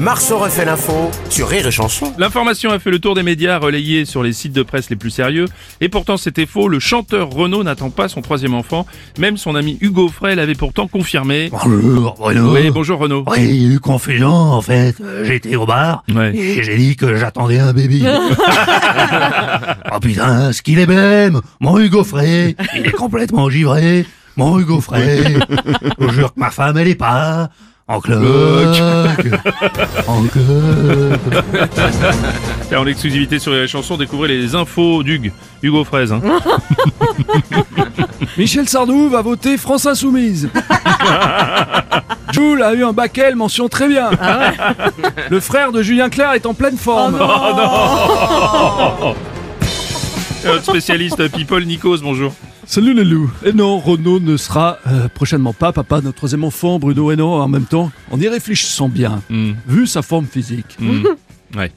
Marceau refait l'info sur Rire et Chanson. L'information a fait le tour des médias relayés sur les sites de presse les plus sérieux. Et pourtant c'était faux, le chanteur Renaud n'attend pas son troisième enfant. Même son ami Hugo Frey l'avait pourtant confirmé. Bonjour, Bruno. Oui, bonjour Renaud. Oui, il y a eu confusion, en fait. Euh, J'étais au bar, Ouais. et j'ai dit que j'attendais un bébé. oh putain, ce qu'il est belle Mon Hugo Frey, il est complètement givré. Mon Hugo Frey, je vous jure que ma femme, elle est pas... En cloque, en cloque. En exclusivité sur les chansons, découvrez les infos d'Hugues. Hugo Fraise. Hein. Michel Sardou va voter France Insoumise. Jules a eu un bac L, mention très bien. Le frère de Julien Clerc est en pleine forme. Et Notre spécialiste People Nikos, bonjour. Salut les loups. Et non, Renaud ne sera euh, prochainement pas papa de notre troisième enfant, Bruno et non, en même temps. En y réfléchissant bien, Hmm, vu sa forme physique, hmm. Ouais.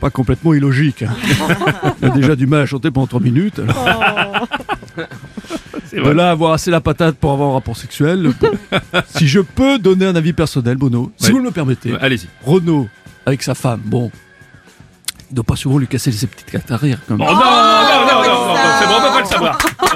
pas complètement illogique. hein. Il a déjà du mal à chanter pendant 3 minutes. alors. C'est De là à avoir assez la patate pour avoir un rapport sexuel. si je peux donner un avis personnel, Bruno, si vous le me permettez. Ouais, Allez-y. Renaud, avec sa femme, bon, il doit pas souvent lui casser ses petites cartes à rire. Comme... Oh non, non, non, non, non, non,